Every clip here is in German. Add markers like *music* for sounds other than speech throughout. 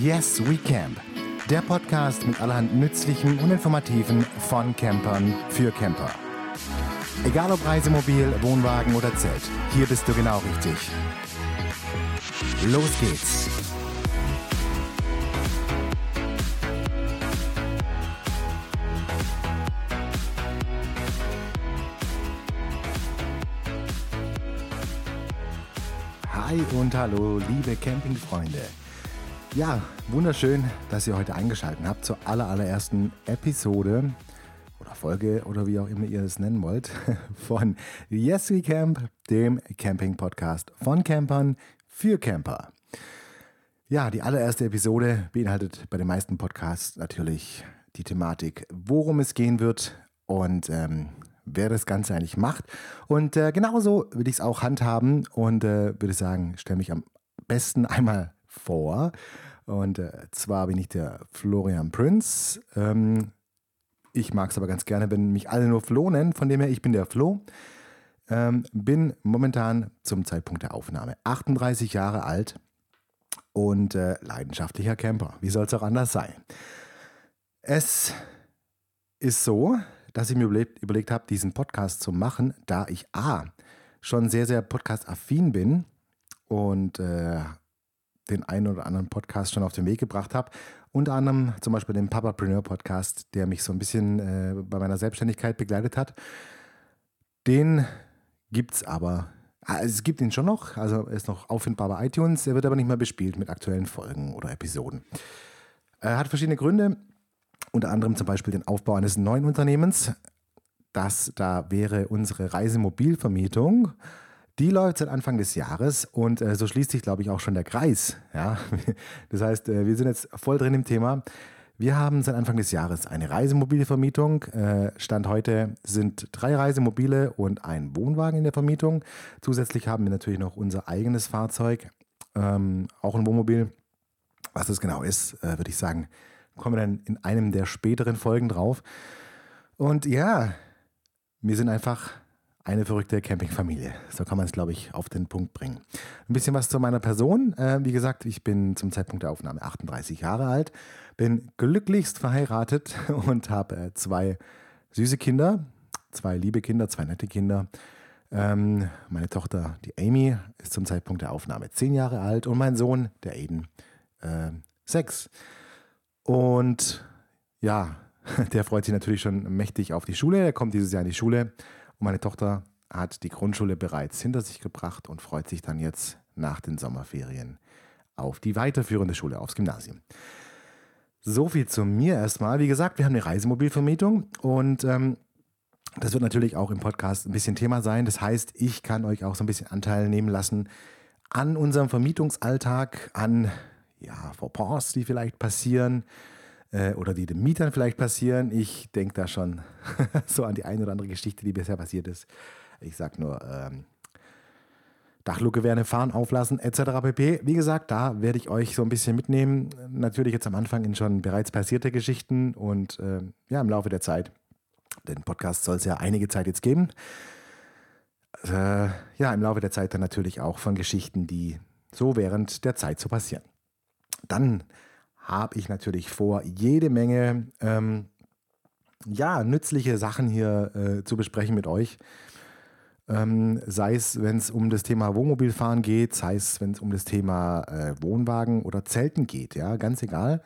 Yes, We Camp. Der Podcast mit allerhand Nützlichem und Informativen von Campern für Camper. Egal ob Reisemobil, Wohnwagen oder Zelt, hier bist du genau richtig. Los geht's! Hi und hallo, liebe Campingfreunde. Ja, wunderschön, dass ihr heute eingeschaltet habt zur allerersten Episode oder Folge oder wie auch immer ihr es nennen wollt *laughs* von Yes We Camp, dem Camping-Podcast von Campern für Camper. Ja, die allererste Episode beinhaltet bei den meisten Podcasts natürlich die Thematik, worum es gehen wird und ähm, wer das Ganze eigentlich macht. Und äh, genauso würde ich es auch handhaben und äh, würde sagen, stelle mich am besten *laughs* einmal vor. Und äh, zwar bin ich der Florian Prinz. Ähm, ich mag es aber ganz gerne, wenn mich alle nur Flo nennen. Von dem her, ich bin der Flo. Ähm, bin momentan zum Zeitpunkt der Aufnahme 38 Jahre alt und äh, leidenschaftlicher Camper. Wie soll es auch anders sein? Es ist so, dass ich mir überlegt, überlegt habe, diesen Podcast zu machen, da ich A, schon sehr, sehr podcast-affin bin und äh, den einen oder anderen Podcast schon auf den Weg gebracht habe. Unter anderem zum Beispiel den Papapreneur Podcast, der mich so ein bisschen äh, bei meiner Selbstständigkeit begleitet hat. Den gibt es aber, also es gibt ihn schon noch, also er ist noch auffindbar bei iTunes, er wird aber nicht mehr bespielt mit aktuellen Folgen oder Episoden. Er hat verschiedene Gründe, unter anderem zum Beispiel den Aufbau eines neuen Unternehmens. Das da wäre unsere Reisemobilvermietung. Die läuft seit Anfang des Jahres und äh, so schließt sich, glaube ich, auch schon der Kreis. Ja? *laughs* Das heißt, äh, wir sind jetzt voll drin im Thema. Wir haben seit Anfang des Jahres eine Reisemobilvermietung. Äh, Stand heute sind drei Reisemobile und ein Wohnwagen in der Vermietung. Zusätzlich haben wir natürlich noch unser eigenes Fahrzeug, ähm, auch ein Wohnmobil. Was das genau ist, äh, würde ich sagen, kommen wir dann in einem der späteren Folgen drauf. Und ja, wir sind einfach eine verrückte Campingfamilie. So kann man es, glaube ich, auf den Punkt bringen. Ein bisschen was zu meiner Person. Äh, wie gesagt, ich bin zum Zeitpunkt der Aufnahme 38 Jahre alt, bin glücklichst verheiratet *laughs* und habe äh, zwei süße Kinder, zwei liebe Kinder, zwei nette Kinder. Ähm, meine Tochter, die Amy, ist zum Zeitpunkt der Aufnahme 10 Jahre alt und mein Sohn, der Aiden, äh, 6. Und ja, *laughs* der freut sich natürlich schon mächtig auf die Schule. Er kommt dieses Jahr in die Schule. Und meine Tochter hat die Grundschule bereits hinter sich gebracht und freut sich dann jetzt nach den Sommerferien auf die weiterführende Schule, aufs Gymnasium. So viel zu mir erstmal. Wie gesagt, wir haben eine Reisemobilvermietung und ähm, das wird natürlich auch im Podcast ein bisschen Thema sein. Das heißt, ich kann euch auch so ein bisschen Anteil nehmen lassen an unserem Vermietungsalltag, an ja, Fauxpas, die vielleicht passieren äh, oder die den Mietern vielleicht passieren. Ich denke da schon *laughs* so an die eine oder andere Geschichte, die bisher passiert ist. Ich sage nur, ähm, Dachluke werden fahren, auflassen, etc. pp. Wie gesagt, da werde ich euch so ein bisschen mitnehmen. Natürlich jetzt am Anfang in schon bereits passierte Geschichten und äh, ja, im Laufe der Zeit. Den Podcast soll es ja einige Zeit jetzt geben. Äh, ja, im Laufe der Zeit dann natürlich auch von Geschichten, die so während der Zeit so passieren. Dann habe ich natürlich vor, jede Menge ähm, ja, nützliche Sachen hier äh, zu besprechen mit euch. Ähm, sei es, wenn es um das Thema Wohnmobilfahren geht, sei es, wenn es um das Thema äh, Wohnwagen oder Zelten geht, ja, ganz egal.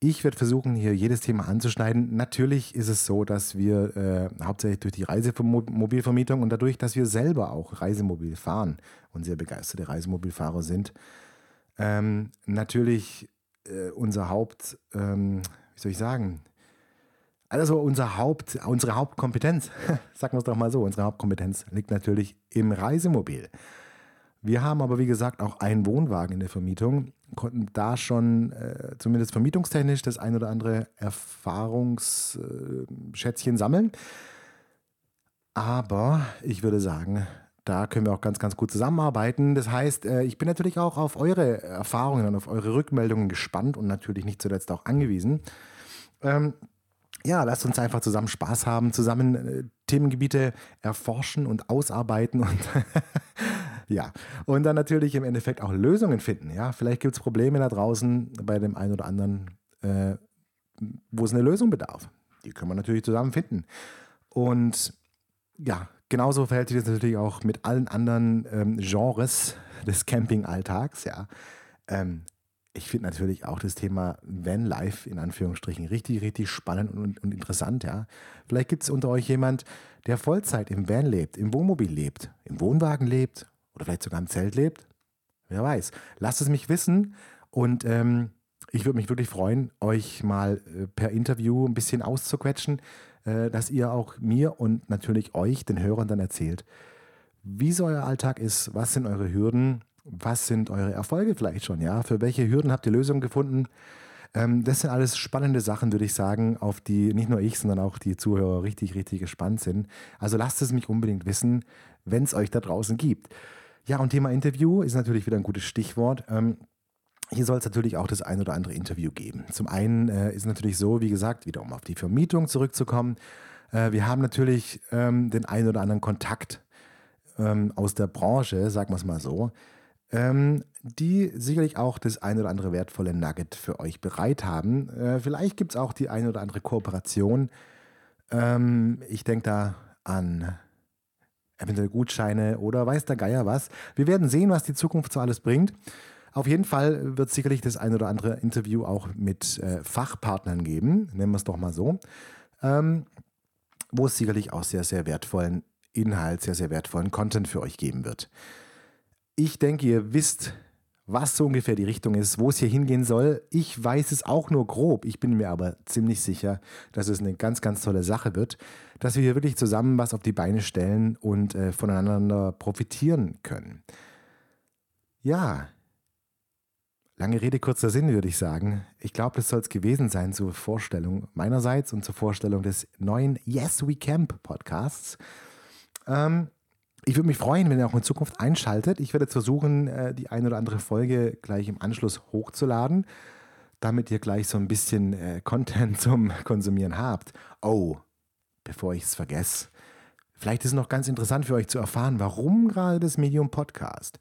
Ich werde versuchen, hier jedes Thema anzuschneiden. Natürlich ist es so, dass wir äh, hauptsächlich durch die Reisemobilvermietung und dadurch, dass wir selber auch Reisemobil fahren und sehr begeisterte Reisemobilfahrer sind, ähm, natürlich äh, unser Haupt, ähm, wie soll ich sagen, also unser Haupt, unsere Hauptkompetenz, *laughs* sagen wir es doch mal so, unsere Hauptkompetenz liegt natürlich im Reisemobil. Wir haben aber, wie gesagt, auch einen Wohnwagen in der Vermietung, konnten da schon äh, zumindest vermietungstechnisch das ein oder andere Erfahrungsschätzchen äh, sammeln. Aber ich würde sagen, da können wir auch ganz, ganz gut zusammenarbeiten. Das heißt, äh, ich bin natürlich auch auf eure Erfahrungen und auf eure Rückmeldungen gespannt und natürlich nicht zuletzt auch angewiesen. Ähm, ja, lasst uns einfach zusammen Spaß haben, zusammen äh, Themengebiete erforschen und ausarbeiten und *laughs* ja, und dann natürlich im Endeffekt auch Lösungen finden. Ja, vielleicht gibt es Probleme da draußen bei dem einen oder anderen, äh, wo es eine Lösung bedarf. Die können wir natürlich zusammen finden. Und ja, genauso verhält sich das natürlich auch mit allen anderen ähm, Genres des Campingalltags. Ja. Ähm, ich finde natürlich auch das Thema Vanlife in Anführungsstrichen richtig, richtig spannend und, und interessant. Ja. Vielleicht gibt es unter euch jemand, der Vollzeit im Van lebt, im Wohnmobil lebt, im Wohnwagen lebt oder vielleicht sogar im Zelt lebt. Wer weiß. Lasst es mich wissen und ähm, ich würde mich wirklich freuen, euch mal äh, per Interview ein bisschen auszuquetschen, äh, dass ihr auch mir und natürlich euch, den Hörern, dann erzählt, wie so euer Alltag ist, was sind eure Hürden, was sind eure Erfolge vielleicht schon, ja? Für welche Hürden habt ihr Lösungen gefunden? Ähm, das sind alles spannende Sachen, würde ich sagen, auf die nicht nur ich, sondern auch die Zuhörer richtig, richtig gespannt sind. Also lasst es mich unbedingt wissen, wenn es euch da draußen gibt. Ja, und Thema Interview ist natürlich wieder ein gutes Stichwort. Hier soll es natürlich auch das ein oder andere Interview geben. Zum einen äh, ist natürlich so, wie gesagt, wieder um auf die Vermietung zurückzukommen. Äh, wir haben natürlich ähm, den einen oder anderen Kontakt ähm, aus der Branche, sagen wir es mal so ähm, die sicherlich auch das ein oder andere wertvolle Nugget für euch bereit haben. Äh, vielleicht gibt es auch die ein oder andere Kooperation. Ähm, ich denke da an eventuell Gutscheine oder weiß der Geier was. Wir werden sehen, was die Zukunft so alles bringt. Auf jeden Fall wird es sicherlich das ein oder andere Interview auch mit äh, Fachpartnern geben, nennen wir es doch mal so, ähm, wo es sicherlich auch sehr, sehr wertvollen Inhalt, sehr, sehr wertvollen Content für euch geben wird. Ich denke, ihr wisst, was so ungefähr die Richtung ist, wo es hier hingehen soll. Ich weiß es auch nur grob. Ich bin mir aber ziemlich sicher, dass es eine ganz, ganz tolle Sache wird, dass wir hier wirklich zusammen was auf die Beine stellen und äh, voneinander profitieren können. Ja, lange Rede, kurzer Sinn, würde ich sagen. Ich glaube, das soll es gewesen sein zur Vorstellung meinerseits und zur Vorstellung des neuen Yes We Camp Podcasts. Ähm, ich würde mich freuen, wenn ihr auch in Zukunft einschaltet. Ich werde jetzt versuchen, äh, die eine oder andere Folge gleich im Anschluss hochzuladen, damit ihr gleich so ein bisschen äh, Content zum Konsumieren habt. Oh, bevor ich es vergesse. Vielleicht ist es noch ganz interessant für euch zu erfahren, warum gerade das Medium Podcast.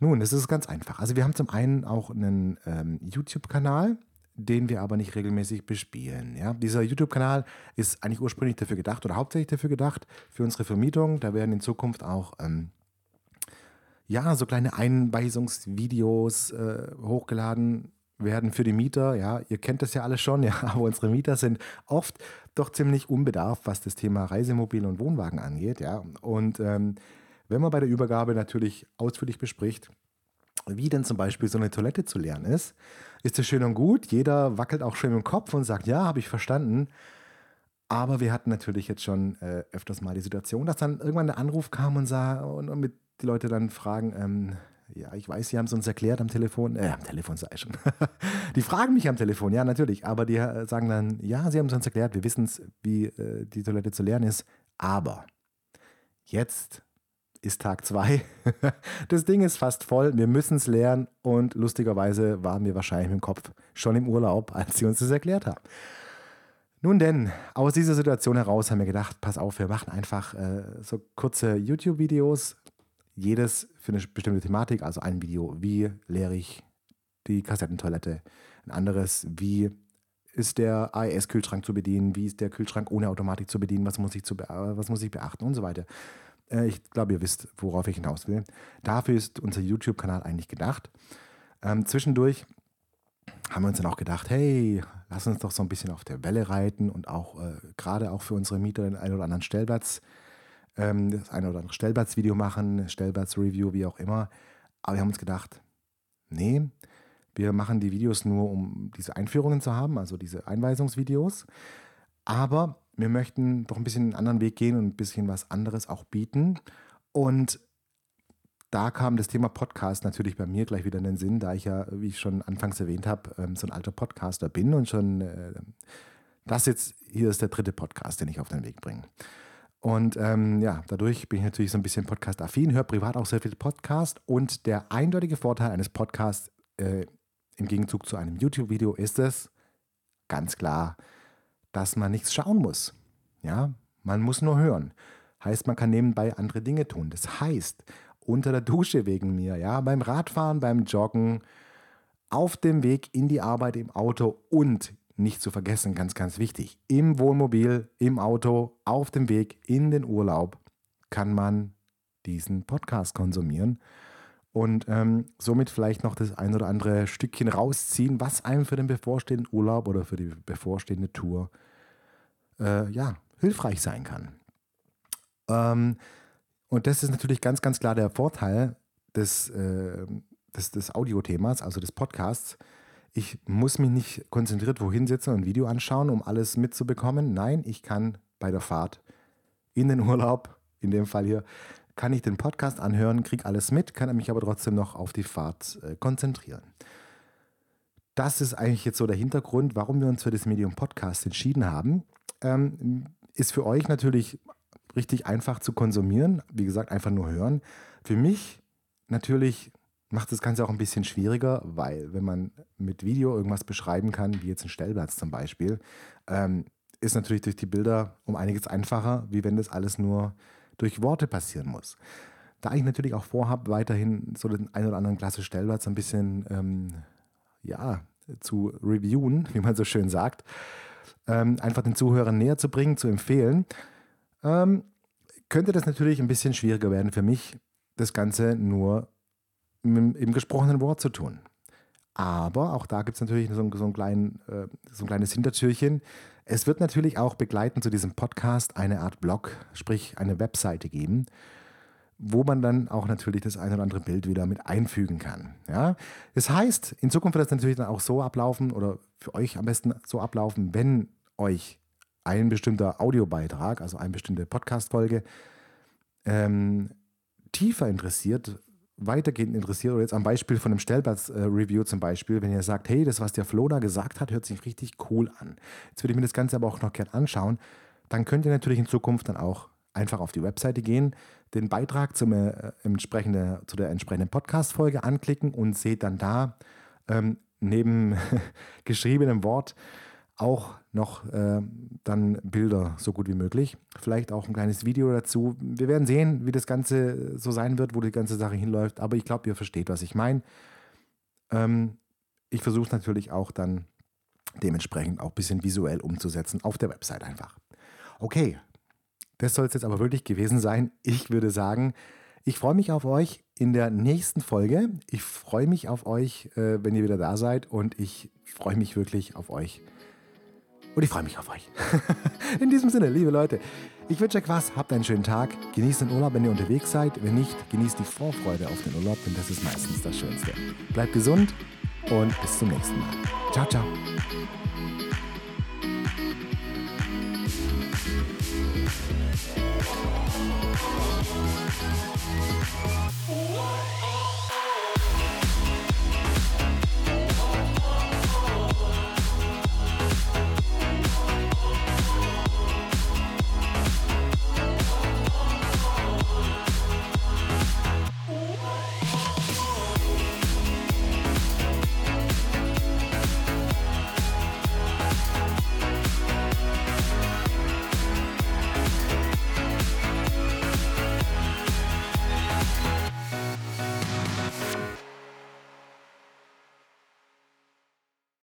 Nun, es ist ganz einfach. Also wir haben zum einen auch einen ähm, YouTube-Kanal, den wir aber nicht regelmäßig bespielen. Ja? Dieser YouTube-Kanal ist eigentlich ursprünglich dafür gedacht oder hauptsächlich dafür gedacht, für unsere Vermietung. Da werden in Zukunft auch ähm, ja, so kleine Einweisungsvideos äh, hochgeladen werden für die Mieter. Ja, ihr kennt das ja alles schon, ja, aber unsere Mieter sind oft doch ziemlich unbedarft, was das Thema Reisemobil und Wohnwagen angeht. Ja, und ähm, wenn man bei der Übergabe natürlich ausführlich bespricht, wie denn zum Beispiel so eine Toilette zu lernen ist, ist das schön und gut. Jeder wackelt auch schön im Kopf und sagt, ja, habe ich verstanden. Aber wir hatten natürlich jetzt schon äh, öfters mal die Situation, dass dann irgendwann der Anruf kam und sah und, und mit die Leute dann fragen, ähm, ja, ich weiß, Sie haben es uns erklärt am Telefon, äh, am Telefon sei schon. *laughs* die fragen mich am Telefon, ja, natürlich, aber die äh, sagen dann, ja, Sie haben es uns erklärt, wir wissen es, wie äh, die Toilette zu lernen ist, aber jetzt ist Tag zwei. *laughs* Das Ding ist fast voll. Wir müssen es lernen. Und lustigerweise waren wir wahrscheinlich im Kopf schon im Urlaub, *laughs* als sie uns das erklärt haben. Nun denn, aus dieser Situation heraus haben wir gedacht, pass auf, wir machen einfach äh, so kurze YouTube-Videos, jedes für eine bestimmte Thematik, also ein Video, wie leere ich die Kassettentoilette, ein anderes, wie ist der AES-Kühlschrank zu bedienen, wie ist der Kühlschrank ohne Automatik zu bedienen, was muss ich, zu was muss ich beachten und so weiter. Äh, ich glaube, ihr wisst, worauf ich hinaus will. Dafür ist unser YouTube-Kanal eigentlich gedacht. Ähm, zwischendurch haben wir uns dann auch gedacht, hey, lass uns doch so ein bisschen auf der Welle reiten und auch äh, gerade auch für unsere Mieter den einen oder anderen Stellplatz, ähm, das eine oder andere Stellplatzvideo machen, Stellplatz-Review, wie auch immer. Aber wir haben uns gedacht, nee, wir machen die Videos nur, um diese Einführungen zu haben, also diese Einweisungsvideos. Aber wir möchten doch ein bisschen einen anderen Weg gehen und ein bisschen was anderes auch bieten. Und da kam das Thema Podcast natürlich bei mir gleich wieder in den Sinn, da ich ja, wie ich schon anfangs erwähnt habe, ähm, so ein alter Podcaster bin und schon äh, das jetzt hier ist der dritte Podcast, den ich auf den Weg bringe. Und ähm, ja, dadurch bin ich natürlich so ein bisschen Podcast-affin, höre privat auch sehr viel Podcast und der eindeutige Vorteil eines Podcasts äh, im Gegenzug zu einem YouTube-Video ist es, ganz klar, dass man nichts schauen muss. Ja, man muss nur hören. Heißt, man kann nebenbei andere Dinge tun. Das heißt, unter der Dusche wegen mir, ja, beim Radfahren, beim Joggen, auf dem Weg in die Arbeit im Auto und nicht zu vergessen, ganz, ganz wichtig, im Wohnmobil, im Auto, auf dem Weg in den Urlaub kann man diesen Podcast konsumieren und ähm, somit vielleicht noch das ein oder andere Stückchen rausziehen, was einem für den bevorstehenden Urlaub oder für die bevorstehende Tour äh, ja, hilfreich sein kann. Ähm, und das ist natürlich ganz, ganz klar der Vorteil des, äh, des, des Audiothemas, also des Podcasts. Ich muss mich nicht konzentriert wohin setzen und ein Video anschauen, um alles mitzubekommen. Nein, ich kann bei der Fahrt in den Urlaub, in dem Fall hier, kann ich den Podcast anhören, kriege alles mit, kann mich aber trotzdem noch auf die Fahrt äh, konzentrieren. Das ist eigentlich jetzt so der Hintergrund, warum wir uns für das Medium Podcast entschieden haben. Ähm, ist für euch natürlich richtig einfach zu konsumieren. Wie gesagt, einfach nur hören. Für mich natürlich macht das Ganze auch ein bisschen schwieriger, weil wenn man mit Video irgendwas beschreiben kann, wie jetzt ein Stellplatz zum Beispiel, ähm, ist natürlich durch die Bilder um einiges einfacher, wie wenn das alles nur durch Worte passieren muss. Da ich natürlich auch vorhabe, weiterhin so den ein oder anderen klasse Stellplatz ein bisschen ähm, ja, zu reviewen, *laughs* wie man so schön sagt, ähm, einfach den Zuhörern näher zu bringen, zu empfehlen, ähm, könnte das natürlich ein bisschen schwieriger werden für mich, das Ganze nur im, im gesprochenen Wort zu tun. Aber auch da gibt es natürlich so so, ein klein, äh, so ein kleines Hintertürchen. Es wird natürlich auch begleitend zu diesem Podcast eine Art Blog, sprich eine Webseite geben, wo man dann auch natürlich das ein oder andere Bild wieder mit einfügen kann. Ja? Das heißt, in Zukunft wird das natürlich dann auch so ablaufen oder für euch am besten so ablaufen, wenn euch ein bestimmter Audiobeitrag, also eine bestimmte Podcast-Folge, ähm, tiefer interessiert, weitergehend interessiert, oder jetzt am Beispiel von einem Stellplatz-Review zum Beispiel, wenn ihr sagt, hey, das, was der Flo da gesagt hat, hört sich richtig cool an. Jetzt würde ich mir das Ganze aber auch noch gerne anschauen. Dann könnt ihr natürlich in Zukunft dann auch einfach auf die Webseite gehen, den Beitrag zum, äh, entsprechende, zu der entsprechenden Podcast-Folge anklicken und seht dann da ähm, neben *laughs* geschriebenem Wort auch noch äh, dann Bilder so gut wie möglich. Vielleicht auch ein kleines Video dazu. Wir werden sehen, wie das Ganze so sein wird, wo die ganze Sache hinläuft. Aber ich glaube, ihr versteht, was ich meine. Ähm, ich versuche es natürlich auch dann dementsprechend auch ein bisschen visuell umzusetzen auf der Website einfach. Okay, das soll es jetzt aber wirklich gewesen sein. Ich würde sagen, ich freue mich auf euch in der nächsten Folge. Ich freue mich auf euch, äh, wenn ihr wieder da seid und ich freue mich wirklich auf euch und ich freue mich auf euch. *laughs* In diesem Sinne, liebe Leute, ich wünsche euch was, habt einen schönen Tag, genießt den Urlaub, wenn ihr unterwegs seid. Wenn nicht, genießt die Vorfreude auf den Urlaub, denn das ist meistens das Schönste. Bleibt gesund und bis zum nächsten Mal. Ciao, ciao. What?